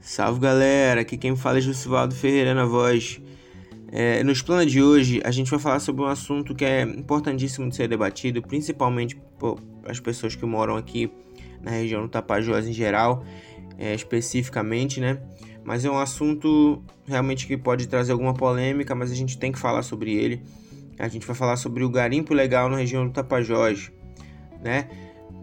Salve galera, aqui quem fala é Jussivaldo Ferreira na voz. É, nos planos de hoje a gente vai falar sobre um assunto que é importantíssimo de ser debatido, principalmente para as pessoas que moram aqui na região do Tapajós em geral, é, especificamente, né? Mas é um assunto realmente que pode trazer alguma polêmica, mas a gente tem que falar sobre ele. A gente vai falar sobre o garimpo legal na região do Tapajós, né?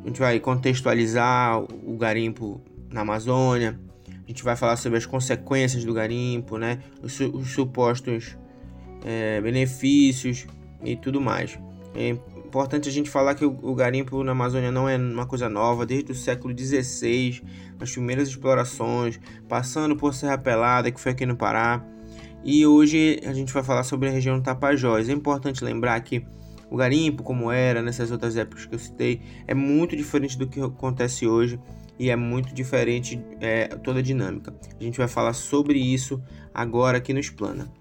A gente vai contextualizar o garimpo na Amazônia, a gente vai falar sobre as consequências do garimpo, né? Os, os supostos é, benefícios e tudo mais. É importante a gente falar que o, o, garimpo na Amazônia não é uma coisa nova, desde o século XVI, as primeiras explorações, passando por Serra Pelada, que foi aqui no Pará. E hoje a gente vai falar sobre a região do Tapajós. É importante lembrar que o garimpo, como era nessas outras épocas que eu citei, é muito diferente do que acontece hoje e é muito diferente é, toda a dinâmica. A gente vai falar sobre isso agora aqui no Explana.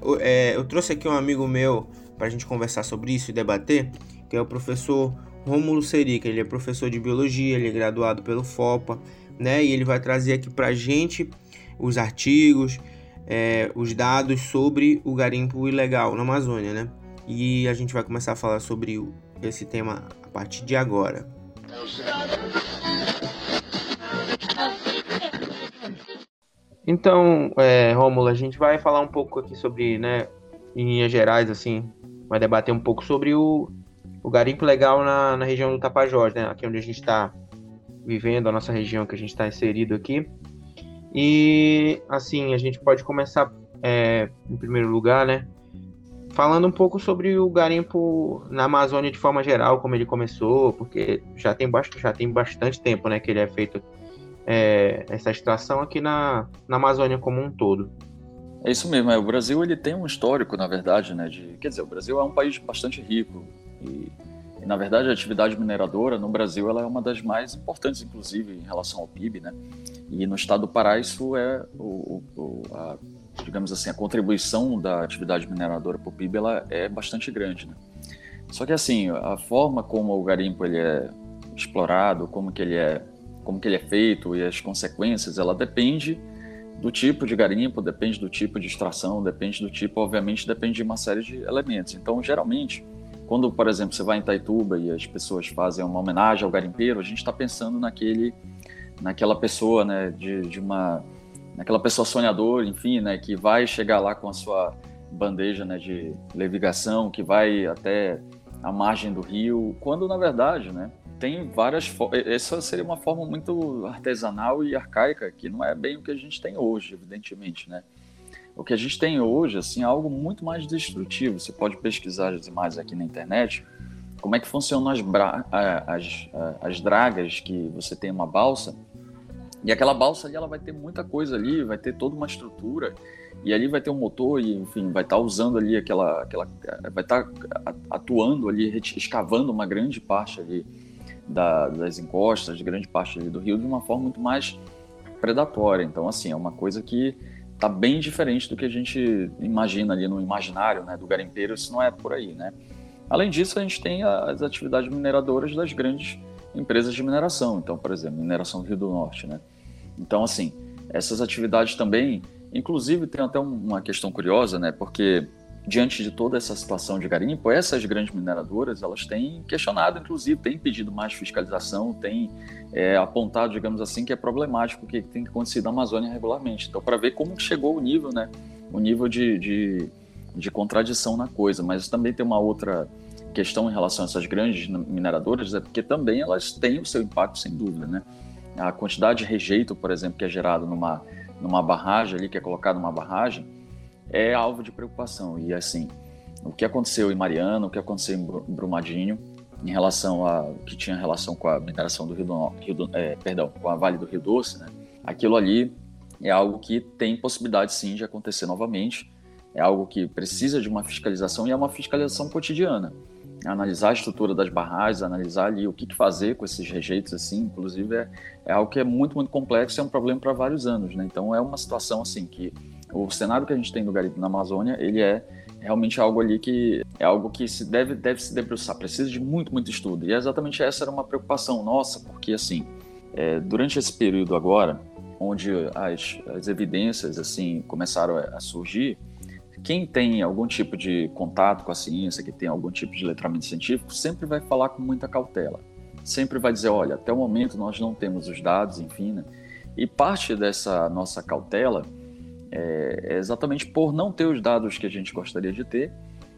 Eu, é, eu trouxe aqui um amigo meu para a gente conversar sobre isso e debater, que é o professor Rômulo Serica. Ele é professor de biologia, ele é graduado pelo FOPA, né? E ele vai trazer aqui para a gente os artigos, é, os dados sobre o garimpo ilegal na Amazônia, né? E a gente vai começar a falar sobre esse tema a partir de agora. Então, é, Rômulo, a gente vai falar um pouco aqui sobre, né, em linhas gerais, assim, vai debater um pouco sobre o, o garimpo legal na, na região do Tapajós, né, aqui onde a gente está vivendo, a nossa região que a gente está inserido aqui. E, assim, a gente pode começar, é, em primeiro lugar, né, falando um pouco sobre o garimpo na Amazônia de forma geral, como ele começou, porque já tem, já tem bastante tempo, né, que ele é feito é, essa extração aqui na, na Amazônia como um todo. É isso mesmo, é, o Brasil ele tem um histórico, na verdade, né, de, quer dizer, o Brasil é um país bastante rico e, e, na verdade a atividade mineradora no Brasil ela é uma das mais importantes, inclusive, em relação ao PIB, né, e no estado do Pará isso é, o, o a, digamos assim, a contribuição da atividade mineradora para o PIB ela é bastante grande, né. Só que assim, a forma como o garimpo ele é explorado, como que ele é como que ele é feito e as consequências, ela depende do tipo de garimpo, depende do tipo de extração, depende do tipo, obviamente, depende de uma série de elementos. Então, geralmente, quando, por exemplo, você vai em Taituba e as pessoas fazem uma homenagem ao garimpeiro, a gente está pensando naquele, naquela pessoa, né, de, de uma, naquela pessoa sonhadora, enfim, né, que vai chegar lá com a sua bandeja, né, de levigação, que vai até a margem do rio, quando na verdade, né, tem várias essa seria uma forma muito artesanal e arcaica que não é bem o que a gente tem hoje evidentemente né? O que a gente tem hoje assim é algo muito mais destrutivo. Você pode pesquisar as imagens aqui na internet como é que funcionam as, as, as dragas que você tem uma balsa e aquela balsa ali ela vai ter muita coisa ali vai ter toda uma estrutura e ali vai ter um motor e enfim vai estar tá usando ali aquela aquela vai estar tá atuando ali escavando uma grande parte ali da, das encostas, de grande parte do rio, de uma forma muito mais predatória. Então, assim, é uma coisa que está bem diferente do que a gente imagina ali no imaginário né, do garimpeiro, isso não é por aí, né? Além disso, a gente tem as atividades mineradoras das grandes empresas de mineração. Então, por exemplo, mineração do Rio do Norte, né? Então, assim, essas atividades também, inclusive tem até uma questão curiosa, né? Porque diante de toda essa situação de garimpo, essas grandes mineradoras elas têm questionado, inclusive, têm pedido mais fiscalização, têm é, apontado, digamos assim, que é problemático o que tem que acontecer na Amazônia regularmente. Então, para ver como chegou o nível, né, o nível de, de, de contradição na coisa. Mas também tem uma outra questão em relação a essas grandes mineradoras, é porque também elas têm o seu impacto, sem dúvida, né? A quantidade de rejeito, por exemplo, que é gerado numa, numa barragem ali, que é colocado numa barragem, é alvo de preocupação. E assim, o que aconteceu em Mariana, o que aconteceu em Brumadinho, em relação a que tinha relação com a mineração do Rio do, Rio do é, perdão, com a Vale do Rio Doce, né? Aquilo ali é algo que tem possibilidade sim de acontecer novamente. É algo que precisa de uma fiscalização e é uma fiscalização cotidiana. Analisar a estrutura das barragens, analisar ali o que fazer com esses rejeitos, assim, inclusive é, é algo que é muito, muito complexo é um problema para vários anos, né? Então é uma situação assim que o cenário que a gente tem do garimpo na Amazônia, ele é realmente algo ali que é algo que se deve, deve se debruçar, precisa de muito, muito estudo. E exatamente essa era uma preocupação nossa, porque assim, é, durante esse período agora, onde as, as evidências assim começaram a surgir, quem tem algum tipo de contato com a ciência, que tem algum tipo de letramento científico, sempre vai falar com muita cautela. Sempre vai dizer, olha, até o momento nós não temos os dados, enfim, né? E parte dessa nossa cautela é, é exatamente por não ter os dados que a gente gostaria de ter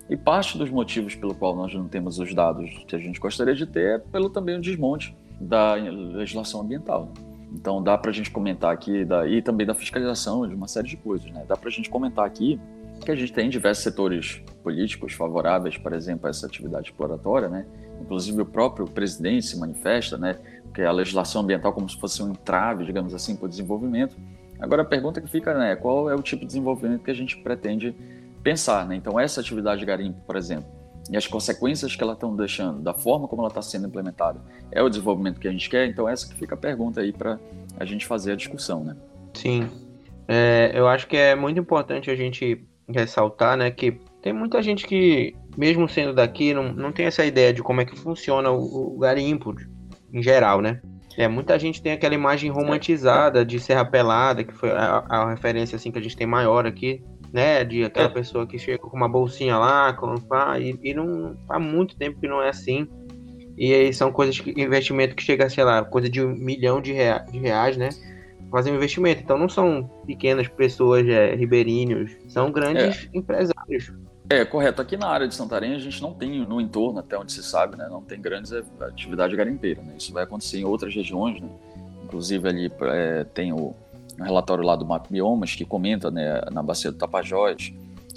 e parte dos motivos pelo qual nós não temos os dados que a gente gostaria de ter é pelo também o desmonte da legislação ambiental. Então dá para a gente comentar aqui, da, e também da fiscalização de uma série de coisas. Né? Dá para a gente comentar aqui que a gente tem diversos setores políticos favoráveis, por exemplo, a essa atividade exploratória, né? Inclusive o próprio presidente se manifesta, né? Que a legislação ambiental como se fosse um entrave, digamos assim, para o desenvolvimento. Agora a pergunta que fica, né? Qual é o tipo de desenvolvimento que a gente pretende pensar, né? Então essa atividade de garimpo, por exemplo, e as consequências que ela estão deixando, da forma como ela está sendo implementada, é o desenvolvimento que a gente quer? Então essa que fica a pergunta aí para a gente fazer a discussão, né? Sim, é, eu acho que é muito importante a gente ressaltar, né, que tem muita gente que, mesmo sendo daqui, não, não tem essa ideia de como é que funciona o, o garimpo em geral, né? É, muita gente tem aquela imagem romantizada de Serra Pelada, que foi a, a referência assim que a gente tem maior aqui, né? De aquela é. pessoa que chega com uma bolsinha lá, com, pá, e, e não há muito tempo que não é assim. E aí são coisas que investimento que chega, sei lá, coisa de um milhão de, rea, de reais, né? Fazer um investimento. Então não são pequenas pessoas é, ribeirinhos, são grandes é. empresários. É, correto. Aqui na área de Santarém a gente não tem, no entorno, até onde se sabe, né? Não tem grandes é, atividade garimpeira, né? Isso vai acontecer em outras regiões, né? Inclusive ali é, tem o um relatório lá do Map Biomas que comenta né, na bacia do Tapajós,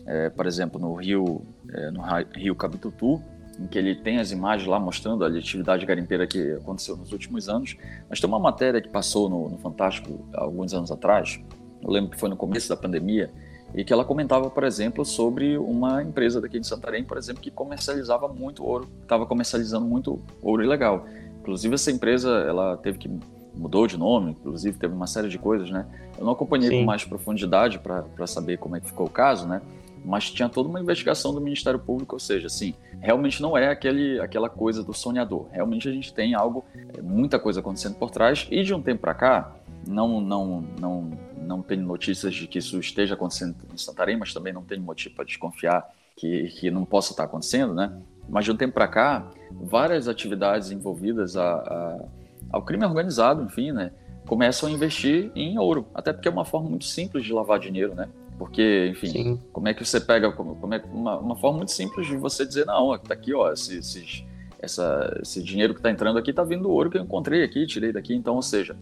é, por exemplo, no rio, é, no rio Cabitutu, em que ele tem as imagens lá mostrando a atividade garimpeira que aconteceu nos últimos anos. Mas tem uma matéria que passou no, no Fantástico alguns anos atrás, eu lembro que foi no começo da pandemia, e que ela comentava, por exemplo, sobre uma empresa daqui de Santarém, por exemplo, que comercializava muito ouro, estava comercializando muito ouro ilegal. Inclusive essa empresa, ela teve que mudou de nome, inclusive teve uma série de coisas, né? Eu não acompanhei Sim. com mais profundidade para saber como é que ficou o caso, né? Mas tinha toda uma investigação do Ministério Público, ou seja, assim, realmente não é aquele, aquela coisa do sonhador. Realmente a gente tem algo, é, muita coisa acontecendo por trás e de um tempo para cá, não, não, não, não tenho notícias de que isso esteja acontecendo em Santarém, mas também não tenho motivo para desconfiar que, que não possa estar acontecendo, né? Mas de um tempo para cá, várias atividades envolvidas a, a ao crime organizado, enfim, né, começam a investir em ouro, até porque é uma forma muito simples de lavar dinheiro, né? Porque, enfim, Sim. como é que você pega, como, como é uma, uma, forma muito simples de você dizer, não, tá aqui, ó, esse, esse, essa, esse dinheiro que está entrando aqui está vindo do ouro que eu encontrei aqui, tirei daqui, então, ou seja,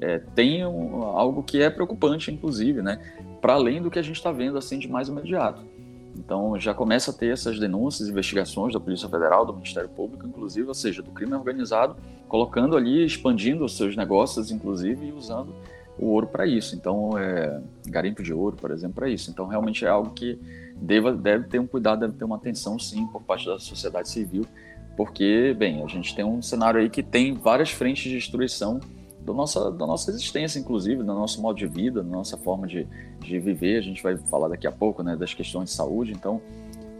é, tem um, algo que é preocupante, inclusive, né? Para além do que a gente está vendo assim de mais imediato. Então já começa a ter essas denúncias, investigações da Polícia Federal, do Ministério Público, inclusive, ou seja, do crime organizado, colocando ali, expandindo os seus negócios, inclusive, e usando o ouro para isso. Então, é, garimpo de ouro, por exemplo, para isso. Então, realmente é algo que deva, deve ter um cuidado, deve ter uma atenção, sim, por parte da sociedade civil, porque, bem, a gente tem um cenário aí que tem várias frentes de destruição da nossa, da nossa existência, inclusive, do nosso modo de vida, da nossa forma de, de viver. A gente vai falar daqui a pouco né, das questões de saúde. Então,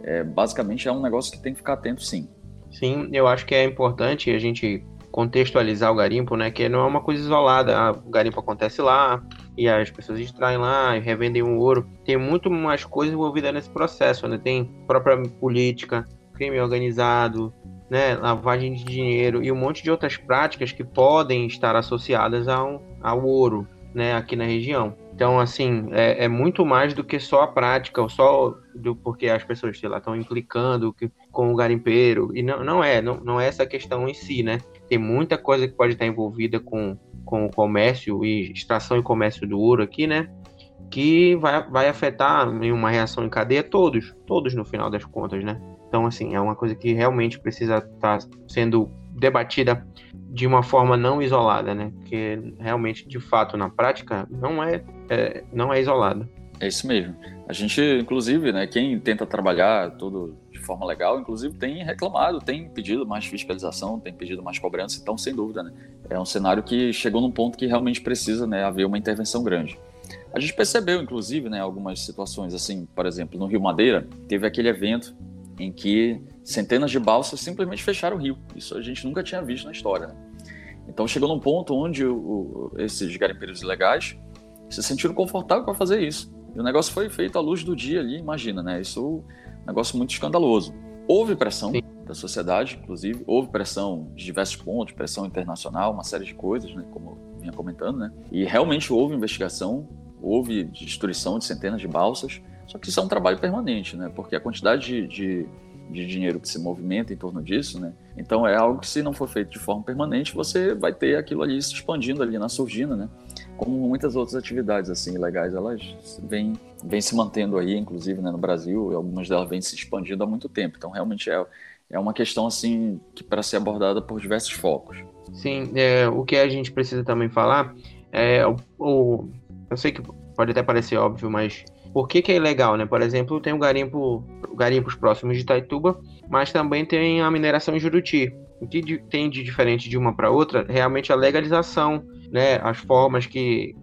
é, basicamente, é um negócio que tem que ficar atento, sim. Sim, eu acho que é importante a gente contextualizar o garimpo, né? Que não é uma coisa isolada. Ah, o garimpo acontece lá e as pessoas extraem lá e revendem o ouro. Tem muito mais coisa envolvida nesse processo, né? Tem própria política, crime organizado, né, lavagem de dinheiro e um monte de outras práticas que podem estar associadas ao, ao ouro, né, aqui na região. Então, assim, é, é, muito mais do que só a prática, só do porque as pessoas, estão implicando que, com o garimpeiro. E não, não é, não, não é essa questão em si, né? Tem muita coisa que pode estar envolvida com, com o comércio e extração e comércio do ouro aqui, né? Que vai, vai afetar em uma reação em cadeia todos, todos no final das contas, né? Então, assim, é uma coisa que realmente precisa estar tá sendo debatida de uma forma não isolada, né? Que realmente, de fato, na prática, não é, é não é isolada. É isso mesmo. A gente, inclusive, né, quem tenta trabalhar tudo de forma legal, inclusive, tem reclamado, tem pedido mais fiscalização, tem pedido mais cobrança, então, sem dúvida, né, é um cenário que chegou num ponto que realmente precisa né, haver uma intervenção grande. A gente percebeu, inclusive, né, algumas situações, assim, por exemplo, no Rio Madeira, teve aquele evento em que centenas de balsas simplesmente fecharam o rio. Isso a gente nunca tinha visto na história. Né? Então chegou num ponto onde o, esses garimpeiros ilegais se sentindo confortável para fazer isso. E o negócio foi feito à luz do dia ali, imagina, né? Isso é um negócio muito escandaloso. Houve pressão Sim. da sociedade, inclusive, houve pressão de diversos pontos, pressão internacional, uma série de coisas, né? Como eu vinha comentando, né? E realmente houve investigação, houve destruição de centenas de balsas, só que isso é um trabalho permanente, né? Porque a quantidade de, de, de, dinheiro que se movimenta em torno disso, né? Então é algo que se não for feito de forma permanente, você vai ter aquilo ali se expandindo ali na surgina, né? Como muitas outras atividades assim legais, elas vêm, vêm se mantendo aí, inclusive né, no Brasil, algumas delas vêm se expandindo há muito tempo. Então realmente é, é uma questão assim que para ser abordada por diversos focos. Sim, é, o que a gente precisa também falar é o, o eu sei que pode até parecer óbvio, mas por que, que é ilegal, né? Por exemplo, tem o garimpo, garimpos próximos de Itaituba, mas também tem a mineração em Juruti. O que tem de diferente de uma para outra, realmente a legalização, né? As formas que,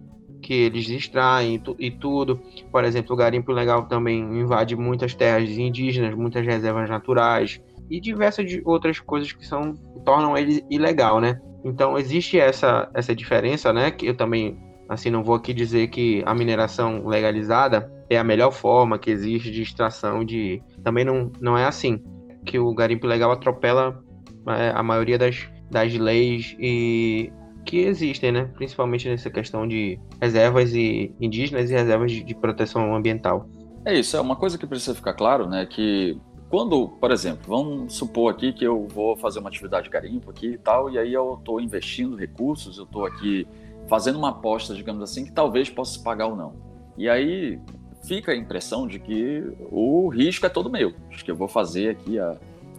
que eles extraem e tudo. Por exemplo, o garimpo ilegal também invade muitas terras indígenas, muitas reservas naturais e diversas outras coisas que são tornam ele ilegal, né? Então existe essa essa diferença, né? Que eu também assim não vou aqui dizer que a mineração legalizada é a melhor forma que existe de extração de. Também não, não é assim. Que o garimpo legal atropela é, a maioria das, das leis e que existem, né? Principalmente nessa questão de reservas e indígenas e reservas de, de proteção ambiental. É isso, é uma coisa que precisa ficar claro, né? Que quando, por exemplo, vamos supor aqui que eu vou fazer uma atividade de garimpo aqui e tal, e aí eu estou investindo recursos, eu estou aqui fazendo uma aposta, digamos assim, que talvez possa se pagar ou não. E aí fica a impressão de que o risco é todo meu. Acho que eu vou fazer aqui a,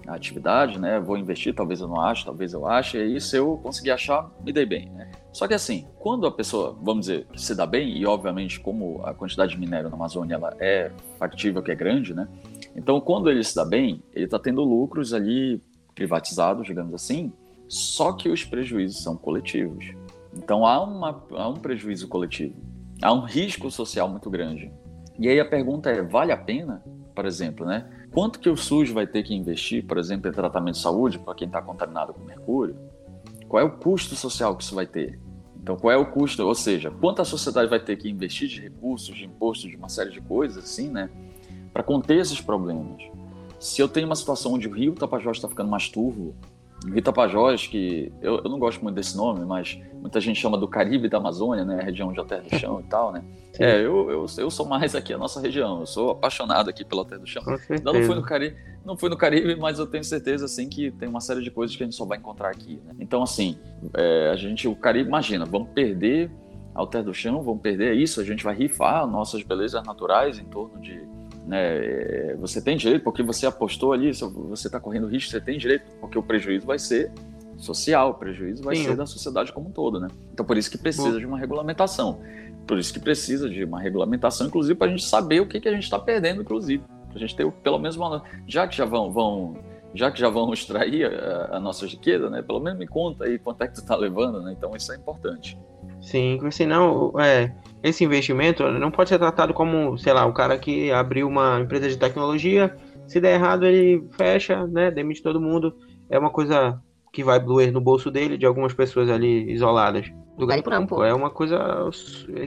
a atividade, né? Vou investir, talvez eu não ache, talvez eu ache, e aí se eu conseguir achar, me dei bem, né? Só que assim, quando a pessoa, vamos dizer, se dá bem, e obviamente como a quantidade de minério na Amazônia ela é factível, que é grande, né? Então quando ele se dá bem, ele está tendo lucros ali privatizados, digamos assim, só que os prejuízos são coletivos. Então há, uma, há um prejuízo coletivo, há um risco social muito grande. E aí a pergunta é, vale a pena, por exemplo, né? Quanto que o SUS vai ter que investir, por exemplo, em tratamento de saúde para quem está contaminado com mercúrio? Qual é o custo social que isso vai ter? Então, qual é o custo? Ou seja, quanto a sociedade vai ter que investir de recursos, de impostos, de uma série de coisas, assim, né? Para conter esses problemas. Se eu tenho uma situação onde o rio Tapajós está ficando mais turvo, Rio Tapajós, que eu, eu, não gosto muito desse nome, mas muita gente chama do Caribe da Amazônia, né? A região de Terra do Chão e tal, né? É, eu, eu, eu sou mais aqui a nossa região, eu sou apaixonado aqui pela Terra do Chão. Não, não fui no Caribe, não fui no Caribe, mas eu tenho certeza assim que tem uma série de coisas que a gente só vai encontrar aqui. Né? Então assim, é, a gente, o Caribe, imagina, vamos perder a Terra do Chão, vamos perder isso, a gente vai rifar nossas belezas naturais em torno de né? É, você tem direito porque você apostou ali, você está correndo risco, você tem direito, porque o prejuízo vai ser social, o prejuízo vai Sim. ser da sociedade como um todo, né? Então por isso que precisa Bom. de uma regulamentação, por isso que precisa de uma regulamentação, inclusive para a gente saber o que, que a gente está perdendo, inclusive, para a gente ter pelo menos uma, já que já vão, vão já que já vão extrair a, a nossa riqueza, né? Pelo menos me conta aí quanto é que tu está levando, né? Então isso é importante. Sim, senão, é, esse investimento não pode ser tratado como, sei lá, o cara que abriu uma empresa de tecnologia, se der errado ele fecha, né, demite todo mundo. É uma coisa que vai doer no bolso dele, de algumas pessoas ali isoladas. Do garimpo é uma coisa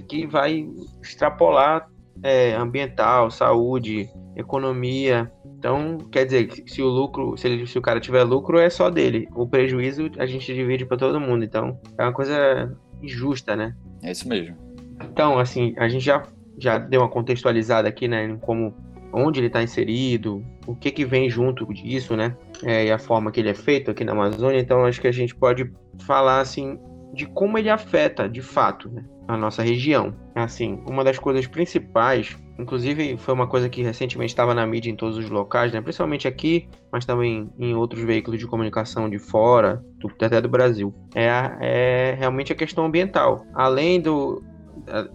que vai extrapolar é, ambiental, saúde, economia. Então, quer dizer, se o lucro, se, ele, se o cara tiver lucro, é só dele. O prejuízo a gente divide para todo mundo. Então, é uma coisa injusta, né? É isso mesmo. Então, assim, a gente já, já deu uma contextualizada aqui, né, como onde ele está inserido, o que que vem junto disso, né, é, e a forma que ele é feito aqui na Amazônia. Então, acho que a gente pode falar assim de como ele afeta, de fato, né, a nossa região. Assim, uma das coisas principais, inclusive foi uma coisa que recentemente estava na mídia em todos os locais, né, principalmente aqui, mas também em outros veículos de comunicação de fora, do, até do Brasil, é, é realmente a questão ambiental. Além do,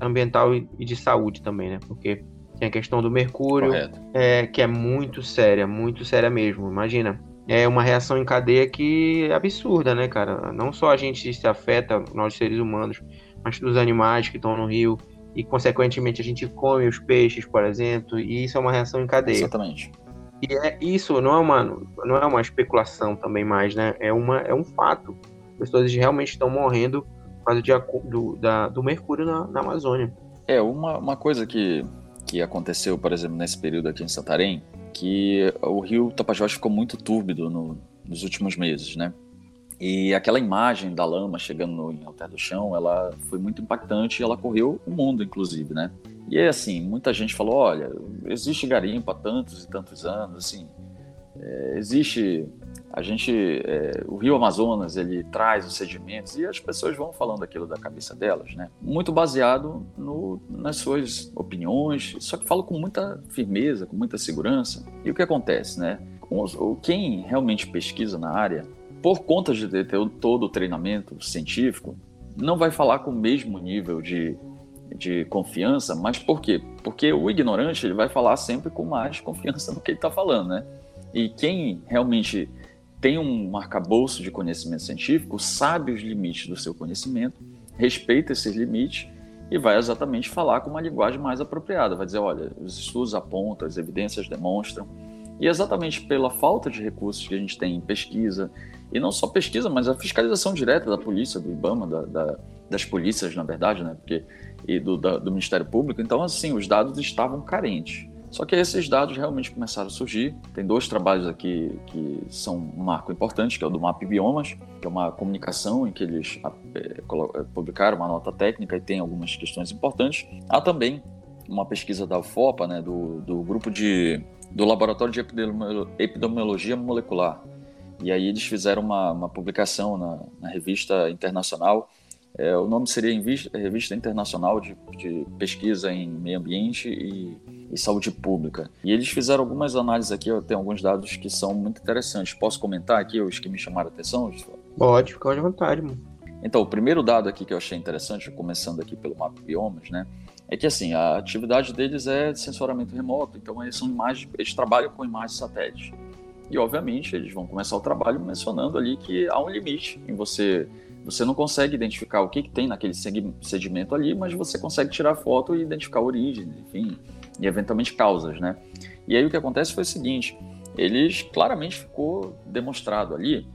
ambiental e de saúde também, né? Porque tem a questão do mercúrio, é, que é muito séria, muito séria mesmo. Imagina, é uma reação em cadeia que é absurda, né, cara? Não só a gente se afeta, nós seres humanos, mas os animais que estão no rio e, consequentemente, a gente come os peixes, por exemplo, e isso é uma reação em cadeia. Exatamente. E é, isso não é uma, não é uma especulação também mais, né? É, uma, é um fato. As pessoas realmente estão morrendo causa de, do, da, do mercúrio na, na, Amazônia. É, uma, uma coisa que, que aconteceu, por exemplo, nesse período aqui em Santarém, que o rio Tapajós ficou muito túrbido no, nos últimos meses, né? E aquela imagem da lama chegando no, em Alter do Chão, ela foi muito impactante e ela correu o mundo, inclusive, né? E é assim, muita gente falou, olha, existe garimpo há tantos e tantos anos, assim, é, existe a gente é, o Rio Amazonas ele traz os sedimentos e as pessoas vão falando aquilo da cabeça delas né muito baseado no, nas suas opiniões só que falo com muita firmeza com muita segurança e o que acontece né quem realmente pesquisa na área por conta de ter todo o treinamento científico não vai falar com o mesmo nível de de confiança, mas por quê? Porque o ignorante ele vai falar sempre com mais confiança no que ele está falando, né? E quem realmente tem um arcabouço de conhecimento científico, sabe os limites do seu conhecimento, respeita esses limites e vai exatamente falar com uma linguagem mais apropriada. Vai dizer, olha, os estudos apontam, as evidências demonstram. E exatamente pela falta de recursos que a gente tem em pesquisa, e não só pesquisa, mas a fiscalização direta da polícia, do IBAMA, da, da, das polícias, na verdade, né? Porque, e do, da, do Ministério Público. Então, assim, os dados estavam carentes. Só que esses dados realmente começaram a surgir. Tem dois trabalhos aqui que são um marco importante, que é o do MAP Biomas, que é uma comunicação em que eles é, publicaram uma nota técnica e tem algumas questões importantes. Há também uma pesquisa da UFOPA, né, do, do grupo de do Laboratório de Epidemiologia Molecular. E aí eles fizeram uma, uma publicação na, na revista internacional é, o nome seria Revista Internacional de, de Pesquisa em Meio Ambiente e, e, Saúde Pública. E eles fizeram algumas análises aqui, eu tenho alguns dados que são muito interessantes. Posso comentar aqui os que me chamaram a atenção? Pode, fica à vontade, mano. Então, o primeiro dado aqui que eu achei interessante, começando aqui pelo mapa biomas, né? É que assim, a atividade deles é de sensoramento remoto, então eles são imagens, eles trabalham com imagens satélites. E obviamente eles vão começar o trabalho mencionando ali que há um limite em você você não consegue identificar o que, que tem naquele sedimento ali, mas você consegue tirar foto e identificar a origem, enfim, e eventualmente causas, né? E aí o que acontece foi o seguinte, eles claramente ficou demonstrado ali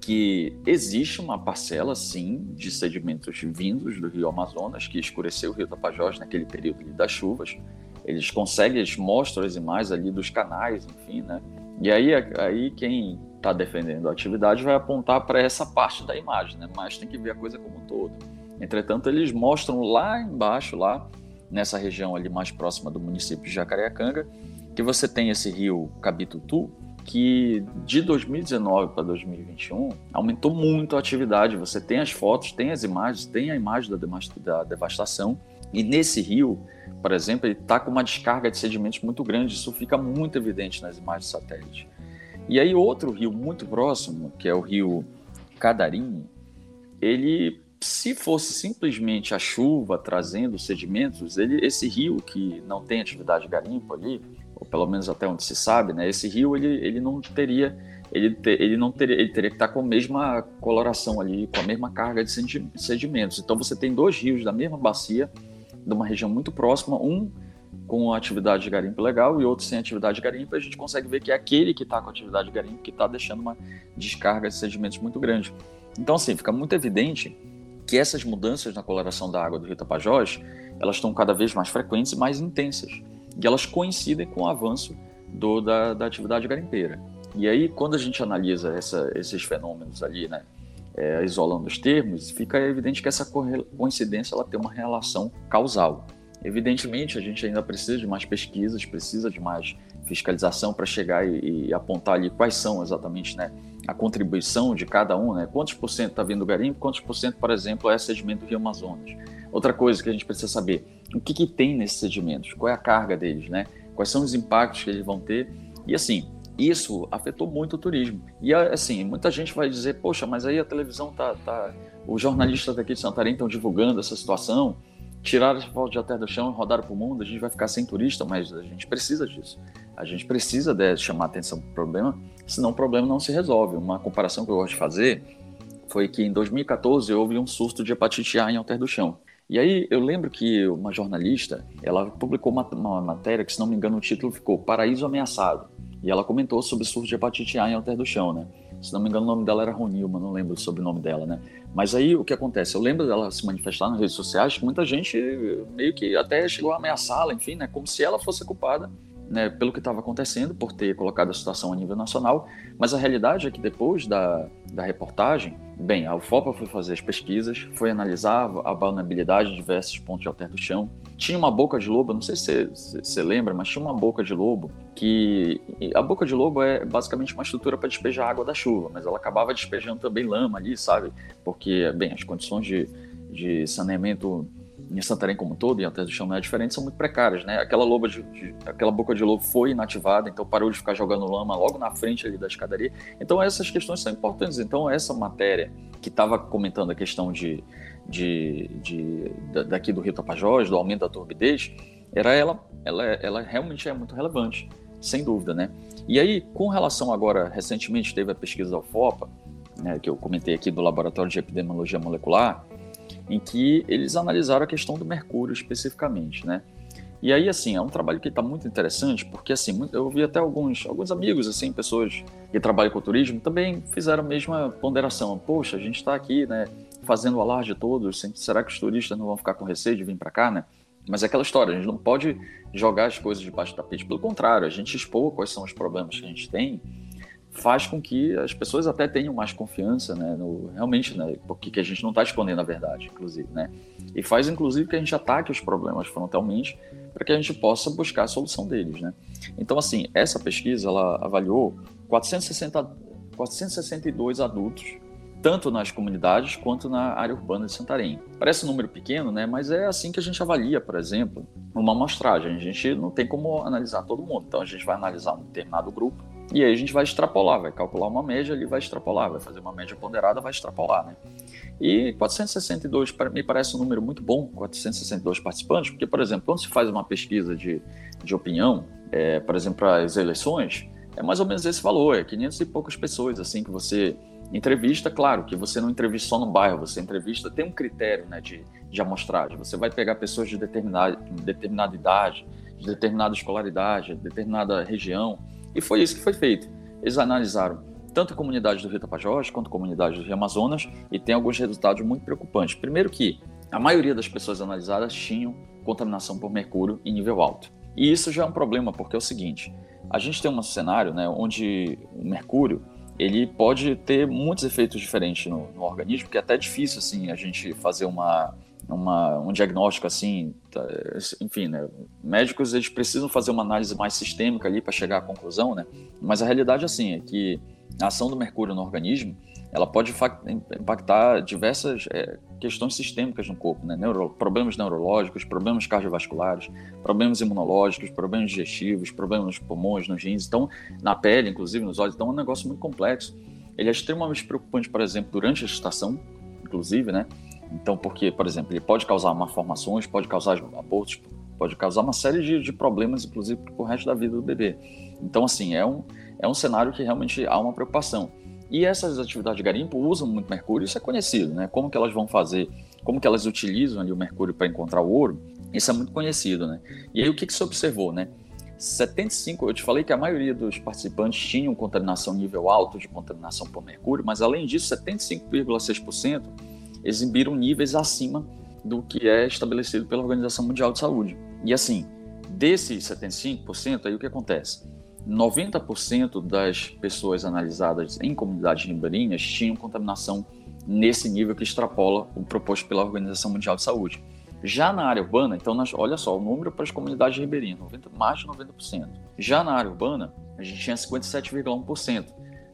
que existe uma parcela, sim, de sedimentos vindos do rio Amazonas, que escureceu o rio Tapajós naquele período das chuvas. Eles conseguem, eles mostram as imagens ali dos canais, enfim, né? E aí, aí quem está defendendo a atividade vai apontar para essa parte da imagem, né? mas tem que ver a coisa como um todo. Entretanto, eles mostram lá embaixo, lá nessa região ali mais próxima do município de Jacareacanga, que você tem esse rio Cabitutu, que de 2019 para 2021 aumentou muito a atividade. Você tem as fotos, tem as imagens, tem a imagem da devastação. E nesse rio, por exemplo, ele está com uma descarga de sedimentos muito grande. Isso fica muito evidente nas imagens satélite. E aí outro rio muito próximo, que é o rio Cadarim, ele, se fosse simplesmente a chuva trazendo sedimentos, ele, esse rio que não tem atividade garimpo ali, ou pelo menos até onde se sabe, né, esse rio ele, ele não teria ele, ter, ele não teria, ele teria que estar com a mesma coloração ali, com a mesma carga de sedimentos. Então você tem dois rios da mesma bacia, de uma região muito próxima, um com atividade de garimpo legal e outro sem atividade de garimpo, a gente consegue ver que é aquele que está com atividade de garimpo que está deixando uma descarga de sedimentos muito grande. Então, assim, fica muito evidente que essas mudanças na coloração da água do Rio Tapajós, elas estão cada vez mais frequentes e mais intensas. E elas coincidem com o avanço do, da, da atividade garimpeira. E aí, quando a gente analisa essa, esses fenômenos ali, né, é, isolando os termos, fica evidente que essa coincidência ela tem uma relação causal. Evidentemente, a gente ainda precisa de mais pesquisas, precisa de mais fiscalização para chegar e, e, apontar ali quais são exatamente né, a contribuição de cada um, né? quantos por cento está vindo do garimpo, quantos por cento, por exemplo, é sedimento do Rio Amazonas. Outra coisa que a gente precisa saber, o que, que tem nesses sedimentos, qual é a carga deles, né? quais são os impactos que eles vão ter, e assim, isso afetou muito o turismo. E assim, muita gente vai dizer, poxa, mas aí a televisão tá, tá... os jornalistas daqui de Santarém estão divulgando essa situação, tiraram as fotos de terra do chão e rodaram para o mundo, a gente vai ficar sem turista, mas a gente precisa disso. A gente precisa de chamar atenção para o problema, senão o problema não se resolve. Uma comparação que eu gosto de fazer foi que em 2014 houve um surto de hepatite A em Alter do Chão. E aí eu lembro que uma jornalista, ela publicou uma, uma matéria que, se não me engano, o título ficou Paraíso Ameaçado. E ela comentou sobre o surto de hepatite A em Alter do Chão, né? Se não me engano, o nome dela era Ronilma, não lembro o sobrenome dela, né? Mas aí o que acontece? Eu lembro dela se manifestar nas redes sociais que muita gente meio que até chegou a ameaçá-la, enfim, né? Como se ela fosse culpada né, pelo que estava acontecendo, por ter colocado a situação a nível nacional, mas a realidade é que depois da, da reportagem, bem, a UFOPA foi fazer as pesquisas, foi analisar a vulnerabilidade de diversos pontos de alter do chão, tinha uma boca de lobo, não sei se você lembra, mas tinha uma boca de lobo que... A boca de lobo é basicamente uma estrutura para despejar água da chuva, mas ela acabava despejando também lama ali, sabe? Porque, bem, as condições de, de saneamento em Santarém como um todo, e até do chão não é diferente, são muito precárias, né? Aquela loba de, de, aquela boca de lobo foi inativada, então parou de ficar jogando lama logo na frente ali da escadaria. Então essas questões são importantes. Então essa matéria que estava comentando a questão de, de, de, daqui do Rio Tapajós, do aumento da turbidez, era ela, ela, ela realmente é muito relevante, sem dúvida, né? E aí, com relação agora, recentemente teve a pesquisa da UFOPA, né, que eu comentei aqui do Laboratório de Epidemiologia Molecular, em que eles analisaram a questão do mercúrio especificamente, né? E aí, assim, é um trabalho que está muito interessante, porque, assim, eu vi até alguns, alguns amigos, assim, pessoas que trabalham com turismo, também fizeram a mesma ponderação. Poxa, a gente está aqui, né, fazendo o alarde todos, será que os turistas não vão ficar com receio de vir para cá, né? Mas é aquela história, a gente não pode jogar as coisas debaixo do tapete. Pelo contrário, a gente expor quais são os problemas que a gente tem faz com que as pessoas até tenham mais confiança, né, no, realmente, né, porque que a gente não está escondendo a verdade, inclusive, né, e faz inclusive que a gente ataque os problemas frontalmente para que a gente possa buscar a solução deles, né. Então, assim, essa pesquisa ela avaliou 460, 462 adultos, tanto nas comunidades quanto na área urbana de Santarém. Parece um número pequeno, né, mas é assim que a gente avalia, por exemplo, uma amostragem. A gente não tem como analisar todo mundo, então a gente vai analisar um determinado grupo e aí a gente vai extrapolar, vai calcular uma média, ele vai extrapolar, vai fazer uma média ponderada, vai extrapolar, né? E 462 me parece um número muito bom, 462 participantes, porque, por exemplo, quando se faz uma pesquisa de, de opinião, é, por exemplo, para as eleições, é mais ou menos esse valor, é 500 e poucas pessoas, assim, que você entrevista, claro, que você não entrevista só no bairro, você entrevista, tem um critério, né, de, de amostragem, você vai pegar pessoas de determinada, determinada idade, de determinada escolaridade, de determinada região, e foi isso que foi feito. Eles analisaram tanto a comunidade do Rio Tapajós quanto a comunidade do Rio Amazonas e tem alguns resultados muito preocupantes. Primeiro que a maioria das pessoas analisadas tinham contaminação por mercúrio em nível alto. E isso já é um problema, porque é o seguinte, a gente tem um cenário né, onde o mercúrio ele pode ter muitos efeitos diferentes no, no organismo, que é até difícil assim a gente fazer uma, uma, um diagnóstico assim, tá, enfim, né? Médicos eles precisam fazer uma análise mais sistêmica ali para chegar à conclusão, né? Mas a realidade assim é que a ação do mercúrio no organismo ela pode impactar diversas é, questões sistêmicas no corpo, né? Neuro, problemas neurológicos, problemas cardiovasculares, problemas imunológicos, problemas digestivos, problemas nos pulmões, nos rins, então na pele, inclusive nos olhos, então é um negócio muito complexo. Ele é extremamente preocupante, por exemplo, durante a gestação, inclusive, né? Então, porque, por exemplo, ele pode causar malformações, pode causar abortos, pode causar uma série de, de problemas, inclusive, para o resto da vida do bebê. Então, assim, é um, é um cenário que realmente há uma preocupação. E essas atividades de garimpo usam muito mercúrio, isso é conhecido, né? Como que elas vão fazer, como que elas utilizam ali o mercúrio para encontrar o ouro, isso é muito conhecido, né? E aí o que, que se observou, né? 75, eu te falei que a maioria dos participantes tinham contaminação nível alto de contaminação por mercúrio, mas além disso, 75,6% exibiram níveis acima do que é estabelecido pela Organização Mundial de Saúde. E assim, desses 75%, aí o que acontece? 90% das pessoas analisadas em comunidades ribeirinhas tinham contaminação nesse nível que extrapola o proposto pela Organização Mundial de Saúde. Já na área urbana, então, olha só, o número para as comunidades ribeirinhas, 90, mais de 90%. Já na área urbana, a gente tinha 57,1%.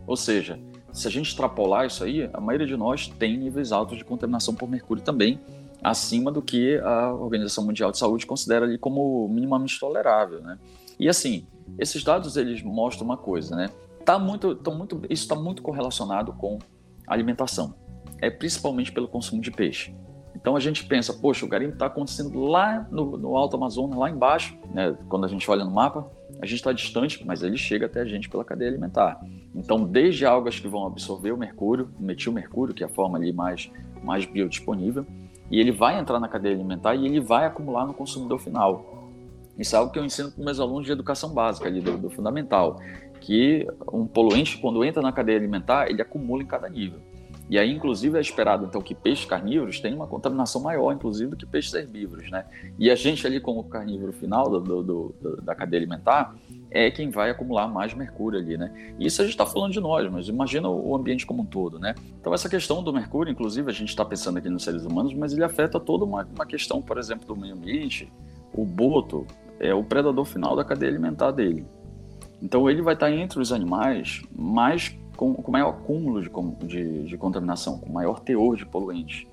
Ou seja, se a gente extrapolar isso aí, a maioria de nós tem níveis altos de contaminação por mercúrio também, acima do que a Organização Mundial de Saúde considera ali como minimamente tolerável, né? E assim, esses dados eles mostram uma coisa, né? Tá muito, tão muito, isso está muito correlacionado com alimentação, é principalmente pelo consumo de peixe. Então a gente pensa, poxa, o garimpo está acontecendo lá no, no, Alto Amazonas, lá embaixo, né? quando a gente olha no mapa, a gente está distante, mas ele chega até a gente pela cadeia alimentar. Então, desde algas que vão absorver o mercúrio, o metilmercúrio, que é a forma ali mais, mais biodisponível, e ele vai entrar na cadeia alimentar e ele vai acumular no consumidor final. Isso é algo que eu ensino para meus alunos de educação básica, ali do, do fundamental. que um poluente, quando entra na cadeia alimentar, ele acumula em cada nível. E aí, inclusive, é esperado então que peixes carnívoros tenham uma contaminação maior, inclusive, do que peixes herbívoros, né? E a gente ali, como carnívoro final do, do, do, da cadeia alimentar, é quem vai acumular mais mercúrio ali, né? Isso a gente está falando de nós, mas imagina o ambiente como um todo, né? Então, essa questão do mercúrio, inclusive, a gente está pensando aqui nos seres humanos, mas ele afeta toda uma, uma questão, por exemplo, do meio ambiente. O boto é o predador final da cadeia alimentar dele. Então, ele vai estar tá entre os animais mais com, com maior acúmulo de, de, de contaminação, com maior teor de poluentes.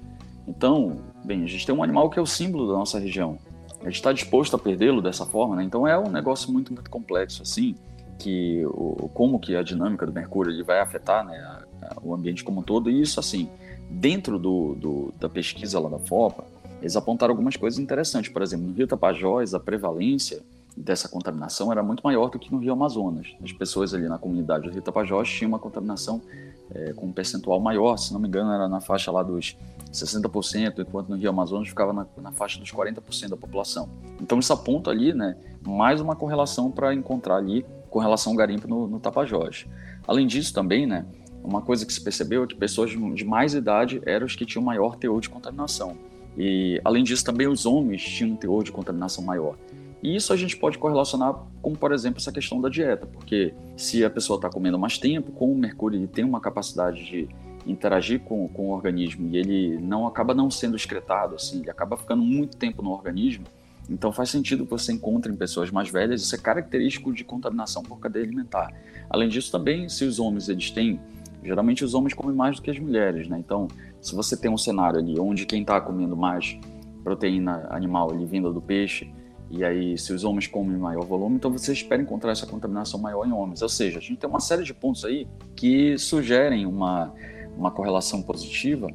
Então, bem, a gente tem um animal que é o símbolo da nossa região. A gente está disposto a perdê-lo dessa forma, né? Então é um negócio muito, muito complexo, assim, que o, como que a dinâmica do mercúrio ele vai afetar né, a, a, o ambiente como um todo. E isso, assim, dentro do, do, da pesquisa lá da FOPA, eles apontaram algumas coisas interessantes. Por exemplo, no Rio Tapajós, a prevalência dessa contaminação era muito maior do que no Rio Amazonas. As pessoas ali na comunidade do Rio Tapajós tinham uma contaminação é, com um percentual maior, se não me engano era na faixa lá dos 60%, enquanto no Rio Amazonas ficava na, na faixa dos 40% da população. Então isso aponta ali, né, mais uma correlação para encontrar ali com relação ao garimpo no, no Tapajós. Além disso também, né, uma coisa que se percebeu é que pessoas de mais idade eram os que tinham maior teor de contaminação. E além disso também os homens tinham um teor de contaminação maior. E isso a gente pode correlacionar com, por exemplo, essa questão da dieta, porque se a pessoa está comendo mais tempo, com o mercúrio ele tem uma capacidade de interagir com, com o organismo e ele não acaba não sendo excretado, assim, ele acaba ficando muito tempo no organismo, então faz sentido que você encontre em pessoas mais velhas, isso é característico de contaminação por cadeia alimentar. Além disso, também, se os homens eles têm, geralmente os homens comem mais do que as mulheres, né? Então, se você tem um cenário ali onde quem está comendo mais proteína animal ali vinda do peixe, e aí, se os homens comem maior volume, então você espera encontrar essa contaminação maior em homens. Ou seja, a gente tem uma série de pontos aí que sugerem uma, uma correlação positiva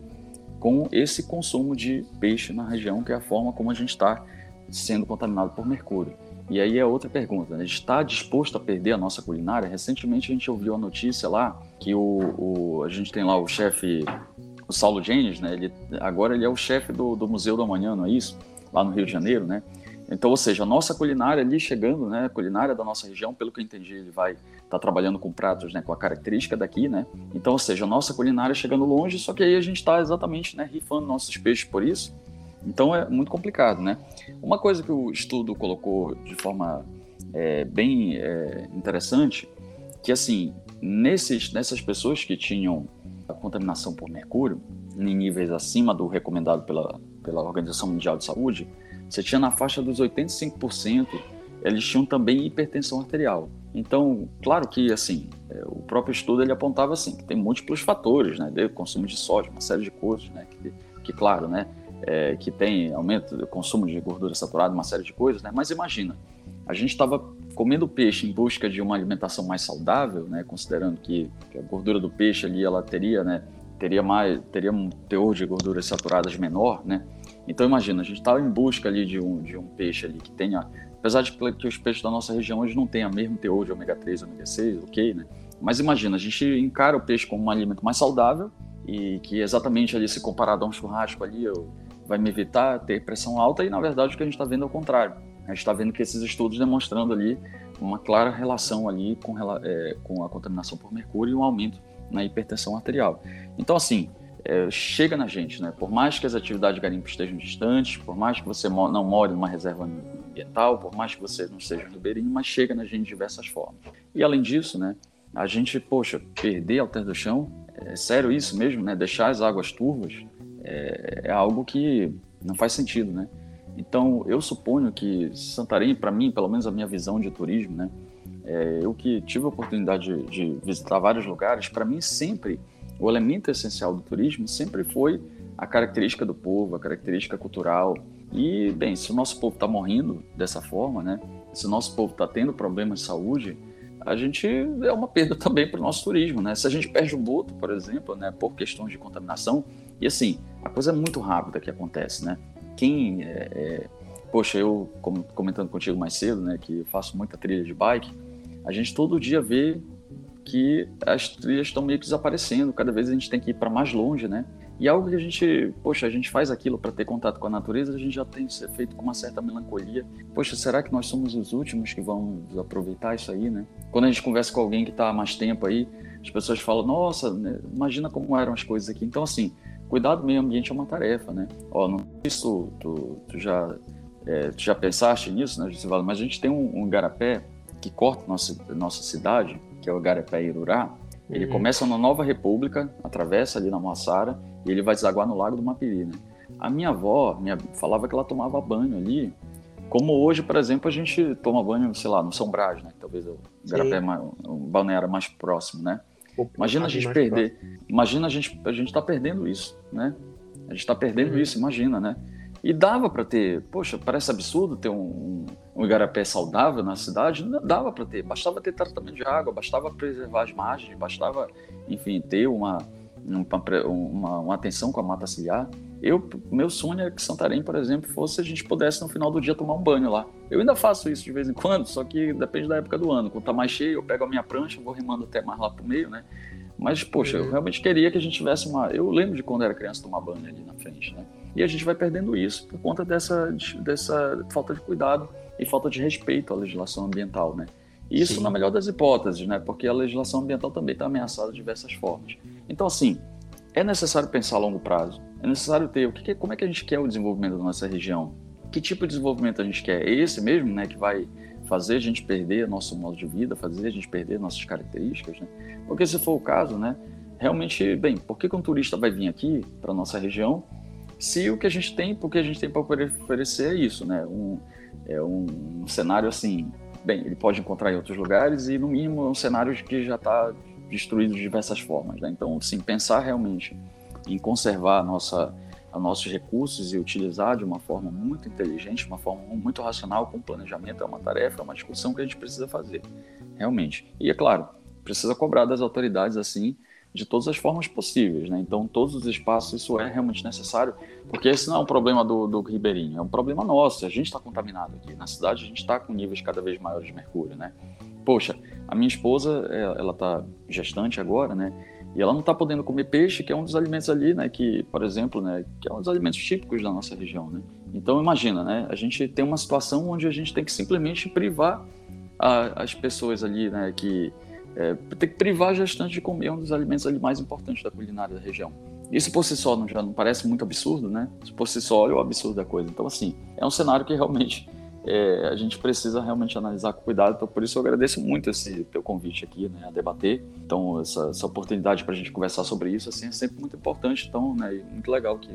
com esse consumo de peixe na região, que é a forma como a gente está sendo contaminado por mercúrio. E aí é outra pergunta, né? está disposto a perder a nossa culinária? Recentemente a gente ouviu a notícia lá que o, o a gente tem lá o chefe, o Saulo Genes, né? Ele, agora ele é o chefe do, do Museu do Amanhã, não é isso? Lá no Rio de Janeiro, né? Então, ou seja, a nossa culinária ali chegando, né, a culinária da nossa região, pelo que eu entendi, ele vai estar tá trabalhando com pratos, né, com a característica daqui, né? Então, ou seja, a nossa culinária chegando longe, só que aí a gente está exatamente, né, rifando nossos peixes por isso. Então é muito complicado, né? Uma coisa que o estudo colocou de forma é, bem é, interessante, que assim, nesses, nessas pessoas que tinham a contaminação por mercúrio, em níveis acima do recomendado pela, pela Organização Mundial de Saúde, você tinha na faixa dos 85%, eles tinham também hipertensão arterial. Então, claro que assim, é, o próprio estudo ele apontava assim, que tem múltiplos fatores, né, de consumo de sódio, uma série de coisas, né, que, que claro, né, é, que tem aumento do consumo de gordura saturada, uma série de coisas, né, mas imagina, a gente estava comendo peixe em busca de uma alimentação mais saudável, né, considerando que, que a gordura do peixe ali ela teria, né, teria mais, teria um teor de gorduras saturadas menor, né, então imagina, a gente estava em busca ali de um, de um peixe ali que tenha, apesar de que os peixes da nossa região hoje não tenham mesmo teor de ômega 3, ômega 6, ok, né? Mas imagina, a gente encara o peixe como um alimento mais saudável e que exatamente ali se comparado a um churrasco ali vai me evitar ter pressão alta e na verdade o que a gente está vendo é o contrário. A gente está vendo que esses estudos demonstrando ali uma clara relação ali com, é, com a contaminação por mercúrio e um aumento na hipertensão arterial. Então assim, é, chega na gente, né? Por mais que as atividades de garimpo estejam distantes, por mais que você não more numa reserva ambiental, por mais que você não seja ribeirinho, mas chega na gente de diversas formas. E além disso, né? A gente, poxa, perder a alter do chão, é sério isso mesmo, né? Deixar as águas turvas é, é algo que não faz sentido, né? Então, eu suponho que Santarém, para mim, pelo menos a minha visão de turismo, né? É, eu que tive a oportunidade de, de visitar vários lugares, para mim sempre o elemento essencial do turismo sempre foi a característica do povo, a característica cultural. E, bem, se o nosso povo está morrendo dessa forma, né? Se o nosso povo está tendo problemas de saúde, a gente é uma perda também para o nosso turismo, né? Se a gente perde o boto, por exemplo, né, por questões de contaminação, e assim, a coisa é muito rápida que acontece, né? Quem, é, é, poxa, eu comentando contigo mais cedo, né, que faço muita trilha de bike, a gente todo dia vê que as trilhas estão meio que desaparecendo, cada vez a gente tem que ir para mais longe, né? E algo que a gente, poxa, a gente faz aquilo para ter contato com a natureza, a gente já tem ser feito com uma certa melancolia. Poxa, será que nós somos os últimos que vamos aproveitar isso aí, né? Quando a gente conversa com alguém que está há mais tempo aí, as pessoas falam, nossa, né, imagina como eram as coisas aqui. Então, assim, cuidar do meio ambiente é uma tarefa, né? Ó, não isso tu, tu já é, tu já pensaste nisso, né? Mas a gente tem um, um igarapé que corta nossa nossa cidade, que é o igarapé Irurá. Ele uhum. começa na Nova República, atravessa ali na Moassara e ele vai desaguar no Lago do Mapiri, né? A minha avó minha, falava que ela tomava banho ali, como hoje, por exemplo, a gente toma banho, sei lá, no São Brás, né? Talvez o Garapé é um balneário mais próximo, né? Imagina a gente perder, próximo. imagina a gente a gente está perdendo isso, né? A gente está perdendo uhum. isso, imagina, né? E dava para ter, poxa, parece absurdo ter um, um, igarapé saudável na cidade, não dava para ter, bastava ter tratamento de água, bastava preservar as margens, bastava, enfim, ter uma, uma, uma, uma atenção com a mata ciliar. Eu, meu sonho é que Santarém, por exemplo, fosse a gente pudesse no final do dia tomar um banho lá. Eu ainda faço isso de vez em quando, só que depende da época do ano. Quando tá mais cheio, eu pego a minha prancha, vou remando até mais lá pro meio, né? Mas, poxa, eu realmente queria que a gente tivesse uma. Eu lembro de quando era criança tomar banho ali na frente, né? E a gente vai perdendo isso por conta dessa, dessa falta de cuidado e falta de respeito à legislação ambiental, né? Isso Sim. na melhor das hipóteses, né? Porque a legislação ambiental também está ameaçada de diversas formas. Então, assim, é necessário pensar a longo prazo. É necessário ter o que, como é que a gente quer o desenvolvimento da nossa região. Que tipo de desenvolvimento a gente quer? É esse mesmo, né, que vai fazer a gente perder nosso modo de vida, fazer a gente perder nossas características, né? Porque se for o caso, né, realmente, bem, por que, que um turista vai vir aqui para nossa região se o que a gente tem, porque a gente tem para oferecer é isso, né? Um, é um cenário assim, bem, ele pode encontrar em outros lugares e no mínimo é um cenário que já está destruído de diversas formas, né? Então, sim, pensar realmente em conservar a nossa nossos recursos e utilizar de uma forma muito inteligente, uma forma muito racional, com planejamento, é uma tarefa, é uma discussão que a gente precisa fazer, realmente. E é claro, precisa cobrar das autoridades assim de todas as formas possíveis, né? Então, todos os espaços, isso é realmente necessário, porque esse não é um problema do, do Ribeirinho, é um problema nosso. A gente está contaminado aqui. Na cidade, a gente está com níveis cada vez maiores de mercúrio, né? Poxa, a minha esposa, é, ela está gestante agora, né? E ela não está podendo comer peixe, que é um dos alimentos ali, né? Que, por exemplo, né? Que é um dos alimentos típicos da nossa região, né? Então, imagina, né? A gente tem uma situação onde a gente tem que simplesmente privar a, as pessoas ali, né? Que é, ter que privar a gestante de comer um dos alimentos ali mais importantes da culinária da região. Isso por si só não, já não parece muito absurdo, né? Isso por si só olha o absurdo da coisa. Então, assim, é um cenário que realmente é, a gente precisa realmente analisar com cuidado. Então, por isso eu agradeço muito esse teu convite aqui, né, a debater. Então, essa, essa oportunidade para a gente conversar sobre isso, assim, é sempre muito importante. Então, né, muito legal que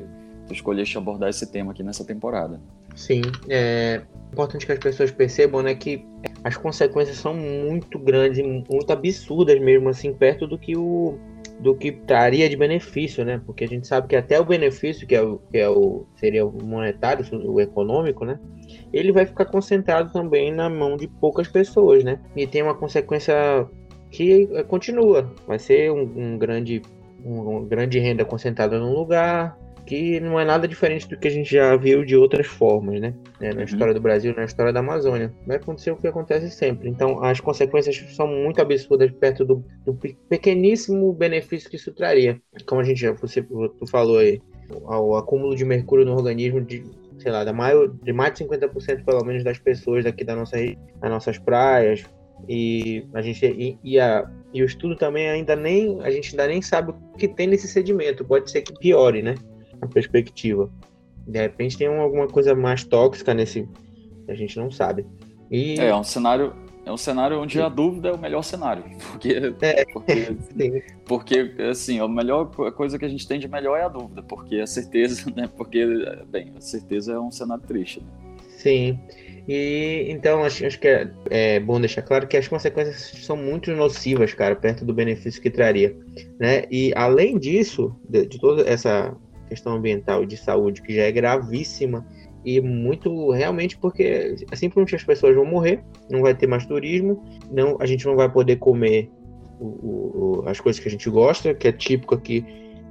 tu escolheste abordar esse tema aqui nessa temporada. Sim, é importante que as pessoas percebam, né, que as consequências são muito grandes, muito absurdas mesmo, assim, perto do que o do que traria de benefício, né? Porque a gente sabe que até o benefício, que é o, que é o seria o monetário, o econômico, né? Ele vai ficar concentrado também na mão de poucas pessoas, né? E tem uma consequência que continua. Vai ser um, um grande, um, uma grande renda concentrada num lugar, que não é nada diferente do que a gente já viu de outras formas, né? É, na uhum. história do Brasil, na história da Amazônia. Vai acontecer o que acontece sempre. Então, as consequências são muito absurdas perto do, do pequeníssimo benefício que isso traria. Como a gente já você, tu falou aí, o acúmulo de mercúrio no organismo de sei lá, da maior, de mais de 50% pelo menos das pessoas daqui da nossa, das nossas praias, e a gente e, e, a, e o estudo também ainda nem a gente ainda nem sabe o que tem nesse sedimento pode ser que piore né perspectiva. De repente tem alguma coisa mais tóxica nesse. A gente não sabe. E... É, é um cenário. É um cenário onde Sim. a dúvida é o melhor cenário. Porque, é. porque, porque, assim, a melhor coisa que a gente tem de melhor é a dúvida, porque a certeza, né? Porque, bem, a certeza é um cenário triste. Né? Sim. E então acho, acho que é, é, bom deixar claro que as consequências são muito nocivas, cara, perto do benefício que traria, né? E além disso, de, de toda essa questão ambiental e de saúde que já é gravíssima e muito realmente porque simplesmente as pessoas vão morrer, não vai ter mais turismo, não a gente não vai poder comer o, o, as coisas que a gente gosta, que é típico aqui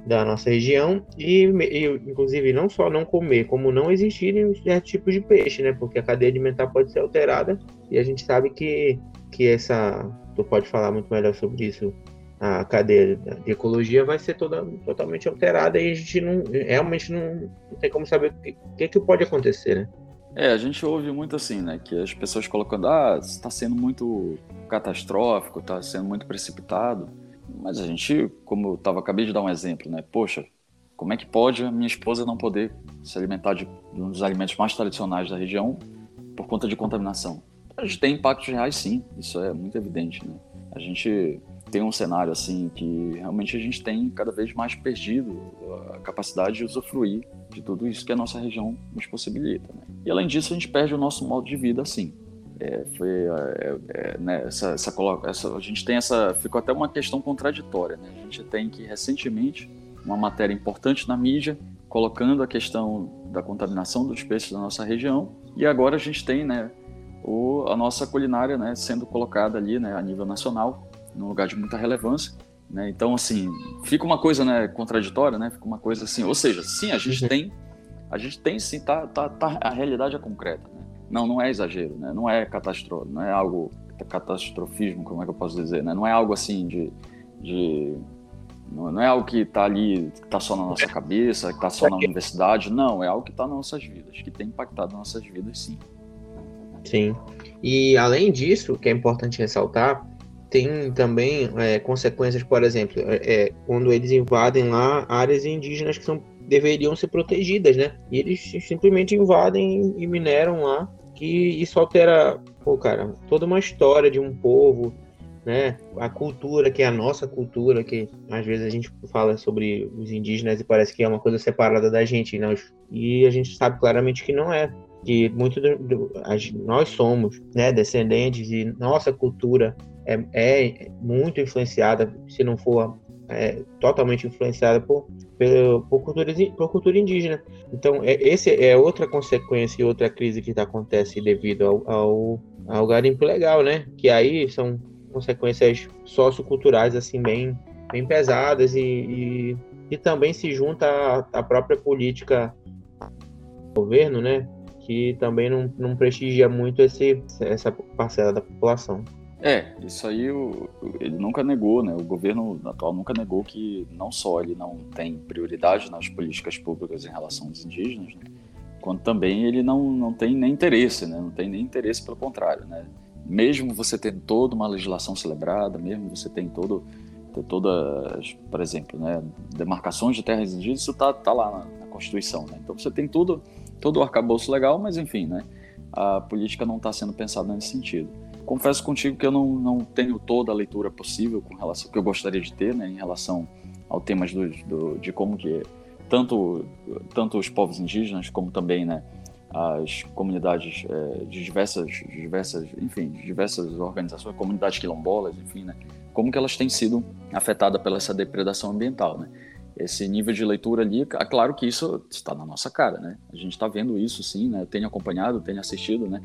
da nossa região e, e, inclusive não só não comer, como não existirem certos tipos de peixe, né? Porque a cadeia alimentar pode ser alterada e a gente sabe que que essa tu pode falar muito melhor sobre isso a cadeia de ecologia vai ser toda totalmente alterada e a gente não realmente não, não tem como saber o que, que, que pode acontecer, né? É, a gente ouve muito assim, né? Que as pessoas colocando, ah, está sendo muito catastrófico, está sendo muito precipitado. Mas a gente, como eu tava, acabei de dar um exemplo, né? Poxa, como é que pode a minha esposa não poder se alimentar de um dos alimentos mais tradicionais da região por conta de contaminação? A gente tem impactos reais, sim. Isso é muito evidente, né? A gente tem um cenário assim que realmente a gente tem cada vez mais perdido a capacidade de usufruir de tudo isso que a nossa região nos possibilita. Né? E além disso, a gente perde o nosso modo de vida assim. É, foi é, é, né, essa, essa, essa, a gente tem essa ficou até uma questão contraditória né? a gente tem que recentemente uma matéria importante na mídia colocando a questão da contaminação dos peixes da nossa região e agora a gente tem né o, a nossa culinária né sendo colocada ali né a nível nacional num lugar de muita relevância né? Então, assim, fica uma coisa né, contraditória, né? Fica uma coisa assim. Ou seja, sim, a gente uhum. tem, a gente tem sim, tá, tá, tá, a realidade é concreta. Né? Não, não é exagero, né? Não é catástrofe, não é algo catastrofismo, como é que eu posso dizer, né? Não é algo assim de, de não é algo que está ali, que está só na nossa cabeça, que está só na universidade. Não, é algo que está nas nossas vidas, que tem impactado nas nossas vidas, sim. Sim. E além disso, que é importante ressaltar, tem também é, consequências, por exemplo, é, é, quando eles invadem lá áreas indígenas que são, deveriam ser protegidas, né? E eles simplesmente invadem e mineram lá, que isso altera, pô, cara, toda uma história de um povo, né? A cultura, que é a nossa cultura, que às vezes a gente fala sobre os indígenas e parece que é uma coisa separada da gente, nós, e a gente sabe claramente que não é. Que muito do, do, nós somos né, descendentes e nossa cultura é, é muito influenciada, se não for é, totalmente influenciada por, por, por, cultura, por cultura indígena. Então, é, esse é outra consequência e outra crise que acontece devido ao, ao, ao garimpo legal, né? Que aí são consequências socioculturais, assim, bem, bem pesadas e, e, e também se junta à, própria política do governo, né? Que também não, não prestigia muito esse, essa parcela da população. É, isso aí o, ele nunca negou, né? O governo atual nunca negou que não só ele não tem prioridade nas políticas públicas em relação aos indígenas, né? quanto também ele não, não tem nem interesse, né? Não tem nem interesse pelo contrário, né? Mesmo você tendo toda uma legislação celebrada, mesmo você tem todo ter todas, por exemplo, né, demarcações de terras indígenas, isso tá, tá lá na, na Constituição, né? Então você tem tudo todo o arcabouço legal, mas enfim, né? A política não está sendo pensada nesse sentido confesso contigo que eu não, não tenho toda a leitura possível com relação que eu gostaria de ter, né, em relação ao temas do, do, de como que tanto tanto os povos indígenas como também, né, as comunidades é, de diversas diversas, enfim, diversas organizações, comunidades quilombolas, enfim, né, como que elas têm sido afetadas pela essa depredação ambiental, né? Esse nível de leitura ali, é claro que isso está na nossa cara, né? A gente está vendo isso, sim, né? Tenho acompanhado, tenho assistido, né?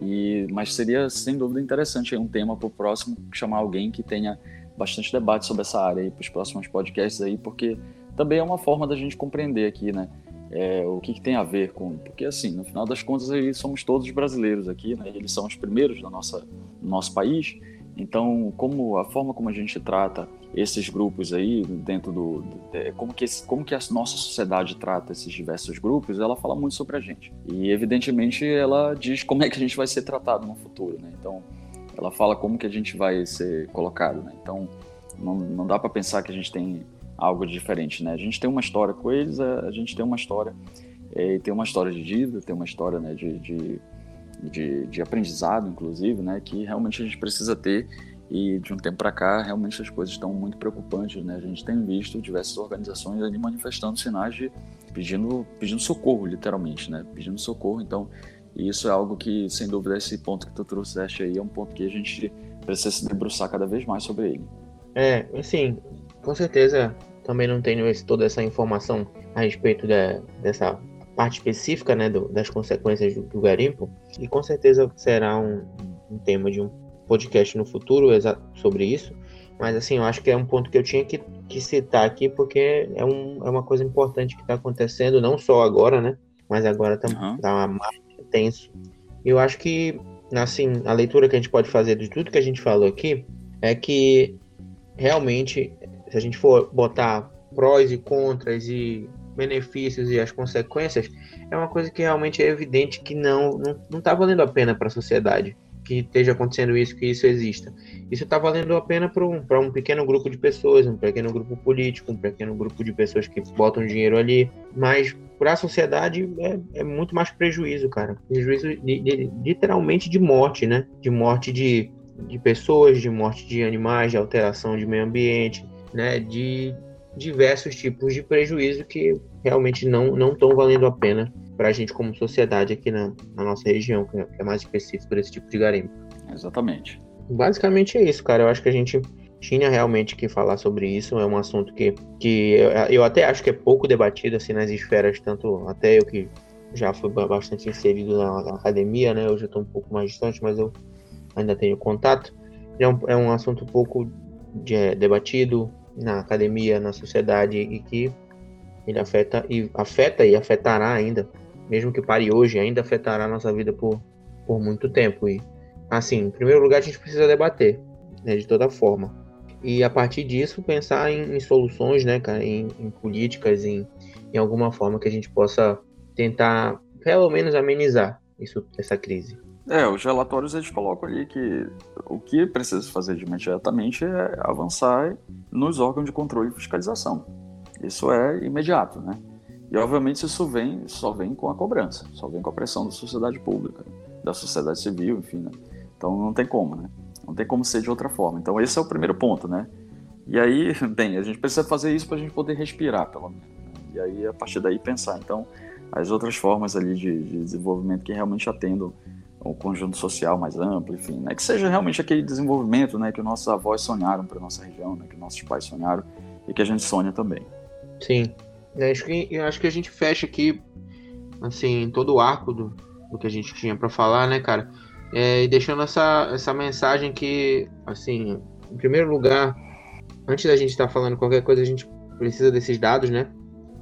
E, mas seria sem dúvida interessante um tema para o próximo chamar alguém que tenha bastante debate sobre essa área para os próximos podcasts aí, porque também é uma forma da gente compreender aqui, né? É, o que, que, tem a ver com. Porque, assim, no final das contas, aí somos todos brasileiros aqui, né? Eles são os primeiros da nossa, do nosso país. Então, como a forma como a gente trata esses grupos aí dentro do, do como que esse, como que a nossa sociedade trata esses diversos grupos, ela fala muito sobre a gente. E evidentemente ela diz como é que a gente vai ser tratado no futuro, né? Então, ela fala como que a gente vai ser colocado, né? Então, não, não dá para pensar que a gente tem algo diferente, né? A gente tem uma história com eles, a gente tem uma história, é, tem uma história de dívida, tem uma história, né, de, de de, de aprendizado, inclusive, né, que realmente a gente precisa ter e de um tempo para cá realmente as coisas estão muito preocupantes, né? A gente tem visto diversas organizações ali manifestando sinais de pedindo pedindo socorro, literalmente, né? Pedindo socorro. Então, isso é algo que, sem dúvida, esse ponto que tu trouxeste aí é um ponto que a gente precisa se debruçar cada vez mais sobre ele. É, assim, com certeza também não tenho esse, toda essa informação a respeito da, dessa parte específica né, do, das consequências do, do, garimpo, e com certeza será um, um, tema de um podcast no futuro sobre isso, mas assim, eu acho que é um ponto que eu tinha que, que citar aqui, porque é, um, é uma coisa importante que está acontecendo, não só agora, né, mas agora está uhum. tá mais tenso. E eu acho que, assim, a leitura que a gente pode fazer de tudo que a gente falou aqui é que realmente, se a gente for botar prós e contras e benefícios e as consequências, é uma coisa que realmente é evidente que não não, não tá valendo a pena para a sociedade que esteja acontecendo isso, que isso exista. Isso está valendo a pena para um, um pequeno grupo de pessoas, um pequeno grupo político, um pequeno grupo de pessoas que botam dinheiro ali, mas para a sociedade é, é, muito mais prejuízo, cara. Prejuízo de, de, literalmente de morte, né? De morte de, de pessoas, de morte de animais, de alteração de meio ambiente, né? De diversos tipos de prejuízo que realmente não não estão valendo a pena para a gente como sociedade aqui na, na nossa região, que é mais específico desse tipo de garimpo. Exatamente. Basicamente é isso, cara. Eu acho que a gente tinha realmente que falar sobre isso. É um assunto que, que eu até acho que é pouco debatido assim nas esferas, tanto até eu que já fui bastante inserido na, na academia, né? Hoje eu estou um pouco mais distante, mas eu ainda tenho contato. É um, é um assunto pouco de, é, debatido na academia, na sociedade e que ele afeta e afeta e afetará ainda mesmo que pare hoje, ainda afetará a nossa vida por, por muito tempo. E, assim, em primeiro lugar, a gente precisa debater, né, de toda forma. E a partir disso, pensar em, em soluções, né, cara, em, em políticas, em, em alguma forma que a gente possa tentar, pelo menos, amenizar isso, essa crise. É, os relatórios eles colocam ali que o que precisa fazer de imediatamente é avançar nos órgãos de controle e fiscalização. Isso é imediato, né? E obviamente isso vem, só vem com a cobrança, só vem com a pressão da sociedade pública, da sociedade civil, enfim, né? Então não tem como, né? Não tem como ser de outra forma. Então esse é o primeiro ponto, né? E aí, bem, a gente precisa fazer isso para a gente poder respirar, pelo menos. Né? E aí, a partir daí, pensar. Então, as outras formas ali de, de desenvolvimento que realmente atendam o conjunto social mais amplo, enfim, né? Que seja realmente aquele desenvolvimento, né? Que nossos avós sonharam para nossa região, né? Que nossos pais sonharam e que a gente sonha também. Sim, eu acho que, eu acho que a gente fecha aqui, assim, todo o arco do, do que a gente tinha para falar, né, cara? É, e deixando essa, essa mensagem que, assim, em primeiro lugar, antes da gente estar tá falando qualquer coisa, a gente precisa desses dados, né?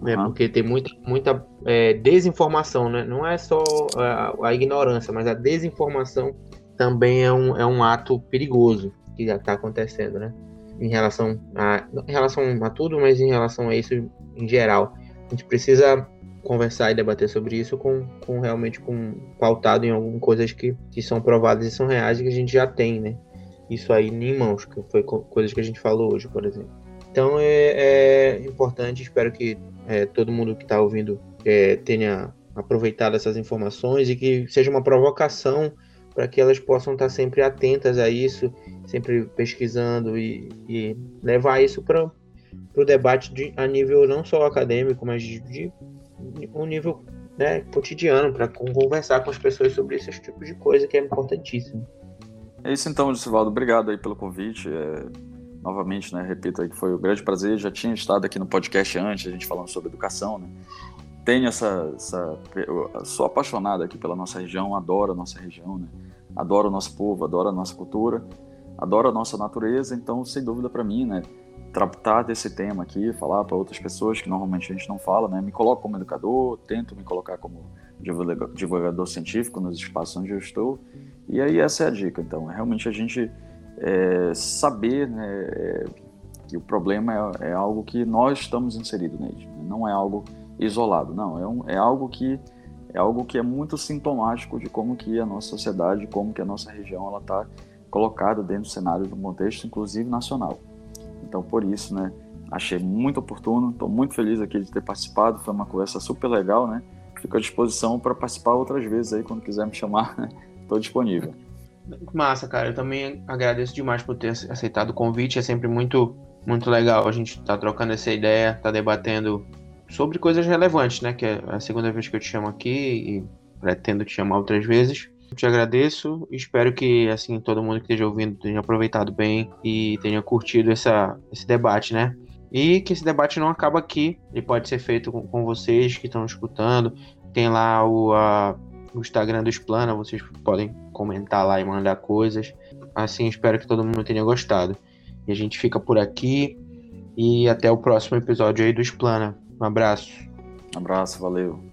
Uhum. É, porque tem muita, muita é, desinformação, né? Não é só a, a, ignorância, mas a desinformação também é um, é um ato perigoso que já está acontecendo, né? Em relação a, em relação a tudo, mas em relação a isso em geral. A gente precisa conversar e debater sobre isso com, com realmente com pautado em algumas coisas que, que são provadas e são reais e que a gente já tem, né? Isso aí em mãos, que foi coisas que a gente falou hoje, por exemplo. Então é, é importante, espero que é, todo mundo que está ouvindo é, tenha aproveitado essas informações e que seja uma provocação para que elas possam estar tá sempre atentas a isso, sempre pesquisando e, e levar isso para para o debate de, a nível não só acadêmico, mas de, de um nível né, cotidiano, para conversar com as pessoas sobre esses tipos de coisa que é importantíssimo. É isso então, Gisivaldo. Obrigado aí pelo convite. É, novamente, né, repito aí que foi um grande prazer. Já tinha estado aqui no podcast antes, a gente falando sobre educação, né? Tenho essa, essa sou apaixonado aqui pela nossa região, adoro a nossa região, né? Adoro o nosso povo, adoro a nossa cultura, adoro a nossa natureza. Então, sem dúvida para mim, né? Tratar desse tema aqui, falar para outras pessoas que normalmente a gente não fala, né? Me coloco como educador, tento me colocar como divulgador científico nos espaços onde eu estou. E aí essa é a dica. Então, é realmente a gente é, saber né, é, que o problema é, é, algo que nós estamos inseridos nele, né? não é algo isolado, não. É, um, é algo que é algo que é muito sintomático de como que a nossa sociedade, como que a nossa região ela está colocada dentro do cenário um contexto, inclusive nacional. Então, por isso, né, achei muito oportuno, estou muito feliz aqui de ter participado, foi uma conversa super legal, né? Fico à disposição para participar outras vezes aí, quando quiser me chamar, estou né? disponível. Massa, cara, eu também agradeço demais por ter aceitado o convite, é sempre muito, muito legal a gente estar tá trocando essa ideia, tá debatendo sobre coisas relevantes, né? Que é a segunda vez que eu te chamo aqui e pretendo te chamar outras vezes. Te agradeço espero que assim todo mundo que esteja ouvindo tenha aproveitado bem e tenha curtido essa, esse debate, né? E que esse debate não acaba aqui, ele pode ser feito com, com vocês que estão escutando. Tem lá o, a, o Instagram do Explana, vocês podem comentar lá e mandar coisas. Assim, espero que todo mundo tenha gostado. E a gente fica por aqui e até o próximo episódio aí do Explana. Um abraço. Um abraço, valeu.